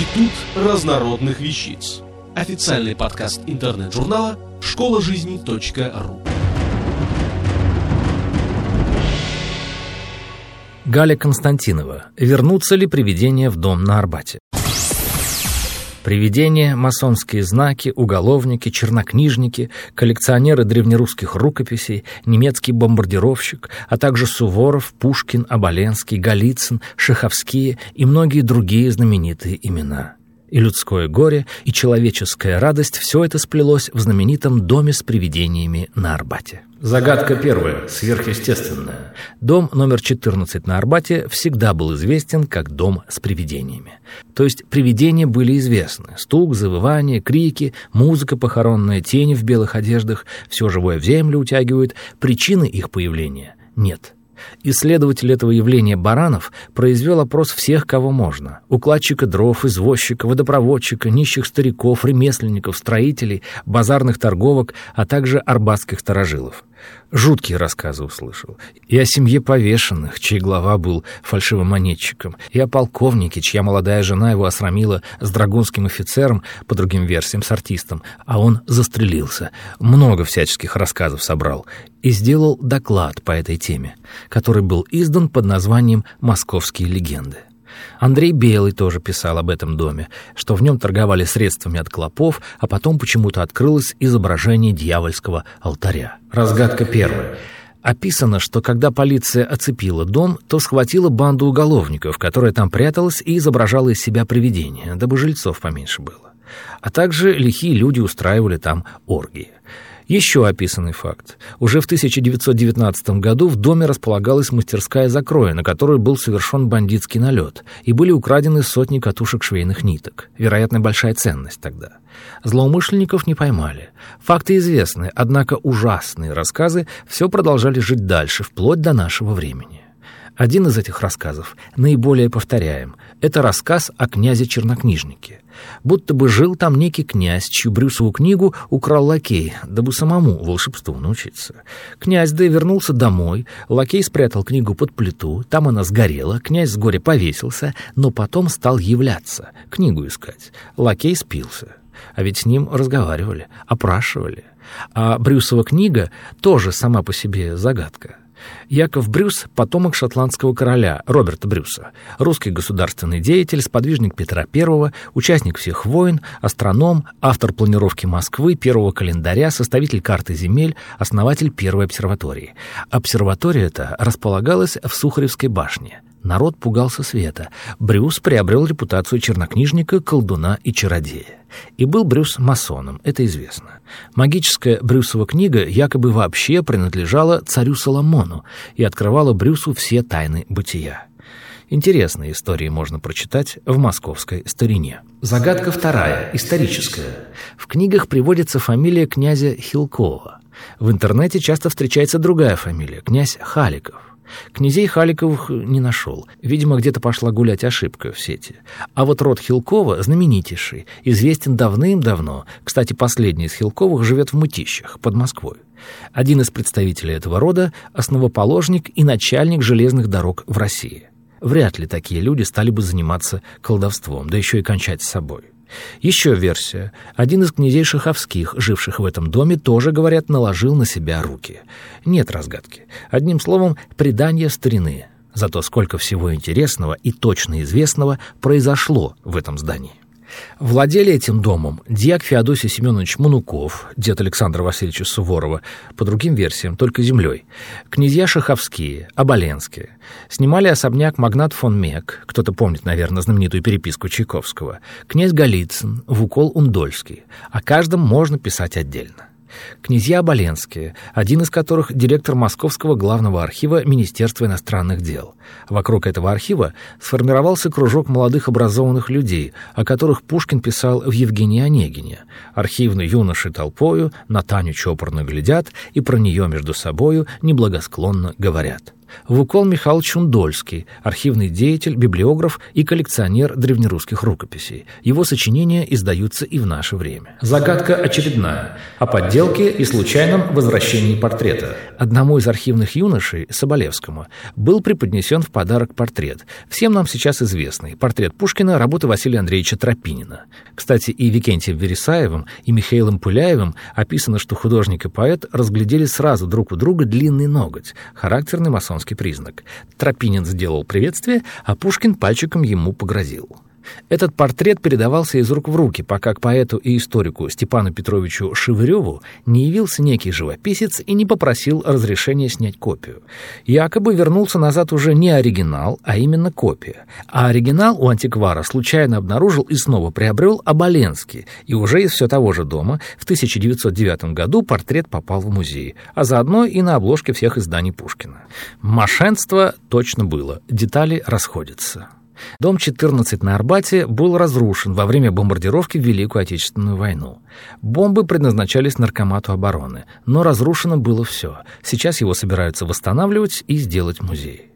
Институт разнородных вещиц. Официальный подкаст интернет-журнала школа жизни.ру. Галя Константинова. Вернутся ли привидения в дом на Арбате? Привидения, масонские знаки, уголовники, чернокнижники, коллекционеры древнерусских рукописей, немецкий бомбардировщик, а также Суворов, Пушкин, Оболенский, Голицын, Шаховские и многие другие знаменитые имена. И людское горе, и человеческая радость – все это сплелось в знаменитом доме с привидениями на Арбате. Загадка первая, сверхъестественная. Дом номер 14 на Арбате всегда был известен как дом с привидениями. То есть привидения были известны. Стук, завывание, крики, музыка похоронная, тени в белых одеждах, все живое в землю утягивают. Причины их появления нет. Исследователь этого явления Баранов произвел опрос всех, кого можно. Укладчика дров, извозчика, водопроводчика, нищих стариков, ремесленников, строителей, базарных торговок, а также арбатских старожилов. Жуткие рассказы услышал. И о семье повешенных, чей глава был фальшивомонетчиком, и о полковнике, чья молодая жена его осрамила с драгунским офицером, по другим версиям, с артистом, а он застрелился. Много всяческих рассказов собрал. И сделал доклад по этой теме, который был издан под названием «Московские легенды». Андрей Белый тоже писал об этом доме, что в нем торговали средствами от клопов, а потом почему-то открылось изображение дьявольского алтаря. Разгадка первая. Описано, что когда полиция оцепила дом, то схватила банду уголовников, которая там пряталась и изображала из себя привидение, дабы жильцов поменьше было. А также лихие люди устраивали там оргии. Еще описанный факт. Уже в 1919 году в доме располагалась мастерская закроя, на которую был совершен бандитский налет, и были украдены сотни катушек швейных ниток. Вероятно, большая ценность тогда. Злоумышленников не поймали. Факты известны, однако ужасные рассказы все продолжали жить дальше, вплоть до нашего времени. Один из этих рассказов, наиболее повторяем, это рассказ о князе-чернокнижнике. Будто бы жил там некий князь, чью Брюсову книгу украл лакей, дабы самому волшебству научиться. Князь да и вернулся домой, лакей спрятал книгу под плиту, там она сгорела, князь с горя повесился, но потом стал являться, книгу искать. Лакей спился. А ведь с ним разговаривали, опрашивали. А Брюсова книга тоже сама по себе загадка. Яков Брюс – потомок шотландского короля Роберта Брюса, русский государственный деятель, сподвижник Петра I, участник всех войн, астроном, автор планировки Москвы, первого календаря, составитель карты земель, основатель первой обсерватории. Обсерватория эта располагалась в Сухаревской башне – Народ пугался света. Брюс приобрел репутацию чернокнижника, колдуна и чародея. И был Брюс масоном, это известно. Магическая Брюсова книга якобы вообще принадлежала царю Соломону и открывала Брюсу все тайны бытия. Интересные истории можно прочитать в московской старине. Загадка вторая, историческая. В книгах приводится фамилия князя Хилкова. В интернете часто встречается другая фамилия, князь Халиков. Князей Халиковых не нашел. Видимо, где-то пошла гулять ошибка в сети. А вот род Хилкова знаменитейший, известен давным-давно. Кстати, последний из Хилковых живет в Мытищах, под Москвой. Один из представителей этого рода – основоположник и начальник железных дорог в России. Вряд ли такие люди стали бы заниматься колдовством, да еще и кончать с собой. Еще версия. Один из князей Шаховских, живших в этом доме, тоже, говорят, наложил на себя руки. Нет разгадки. Одним словом, предания старины. Зато сколько всего интересного и точно известного произошло в этом здании. Владели этим домом дьяк Феодосий Семенович Мануков, дед Александра Васильевича Суворова, по другим версиям, только землей, князья Шаховские, Оболенские. Снимали особняк магнат фон Мек, кто-то помнит, наверное, знаменитую переписку Чайковского, князь Голицын, Вукол Ундольский. О каждом можно писать отдельно князья Оболенские, один из которых директор Московского главного архива Министерства иностранных дел. Вокруг этого архива сформировался кружок молодых образованных людей, о которых Пушкин писал в Евгении Онегине. Архивные юноши толпою на Таню чопорно глядят и про нее между собою неблагосклонно говорят. Вукол Михайлович Чундольский, архивный деятель, библиограф и коллекционер древнерусских рукописей. Его сочинения издаются и в наше время. Загадка очередная о подделке и случайном возвращении портрета. Одному из архивных юношей, Соболевскому, был преподнесен в подарок портрет. Всем нам сейчас известный. Портрет Пушкина, работы Василия Андреевича Тропинина. Кстати, и Викентием Вересаевым, и Михаилом Пуляевым описано, что художник и поэт разглядели сразу друг у друга длинный ноготь, характерный масонский признак. Тропинин сделал приветствие, а Пушкин пальчиком ему погрозил. Этот портрет передавался из рук в руки, пока к поэту и историку Степану Петровичу Шевыреву не явился некий живописец и не попросил разрешения снять копию. Якобы вернулся назад уже не оригинал, а именно копия. А оригинал у антиквара случайно обнаружил и снова приобрел Оболенский, и уже из все того же дома в 1909 году портрет попал в музей, а заодно и на обложке всех изданий Пушкина. Мошенство точно было, детали расходятся. Дом 14 на Арбате был разрушен во время бомбардировки в Великую Отечественную войну. Бомбы предназначались наркомату обороны, но разрушено было все. Сейчас его собираются восстанавливать и сделать музей.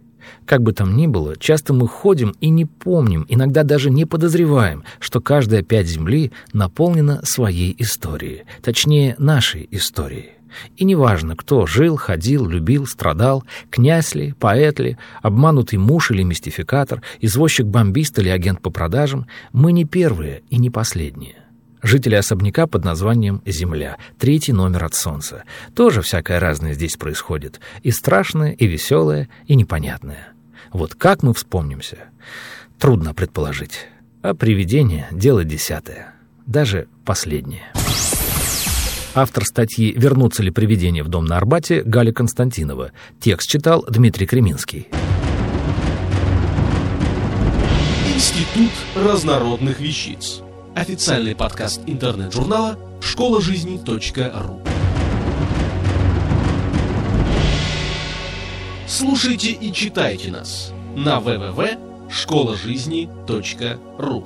Как бы там ни было, часто мы ходим и не помним, иногда даже не подозреваем, что каждая пять земли наполнена своей историей, точнее, нашей историей. И неважно, кто жил, ходил, любил, страдал, князь ли, поэт ли, обманутый муж или мистификатор, извозчик-бомбист или агент по продажам, мы не первые и не последние. Жители особняка под названием «Земля», третий номер от солнца. Тоже всякое разное здесь происходит. И страшное, и веселое, и непонятное. Вот как мы вспомнимся? Трудно предположить. А привидение — дело десятое. Даже последнее. Автор статьи «Вернутся ли привидения в дом на Арбате» Галя Константинова. Текст читал Дмитрий Креминский. Институт разнородных вещиц. Официальный подкаст интернет-журнала школа жизни .ру. Слушайте и читайте нас на www.школажизни.ру.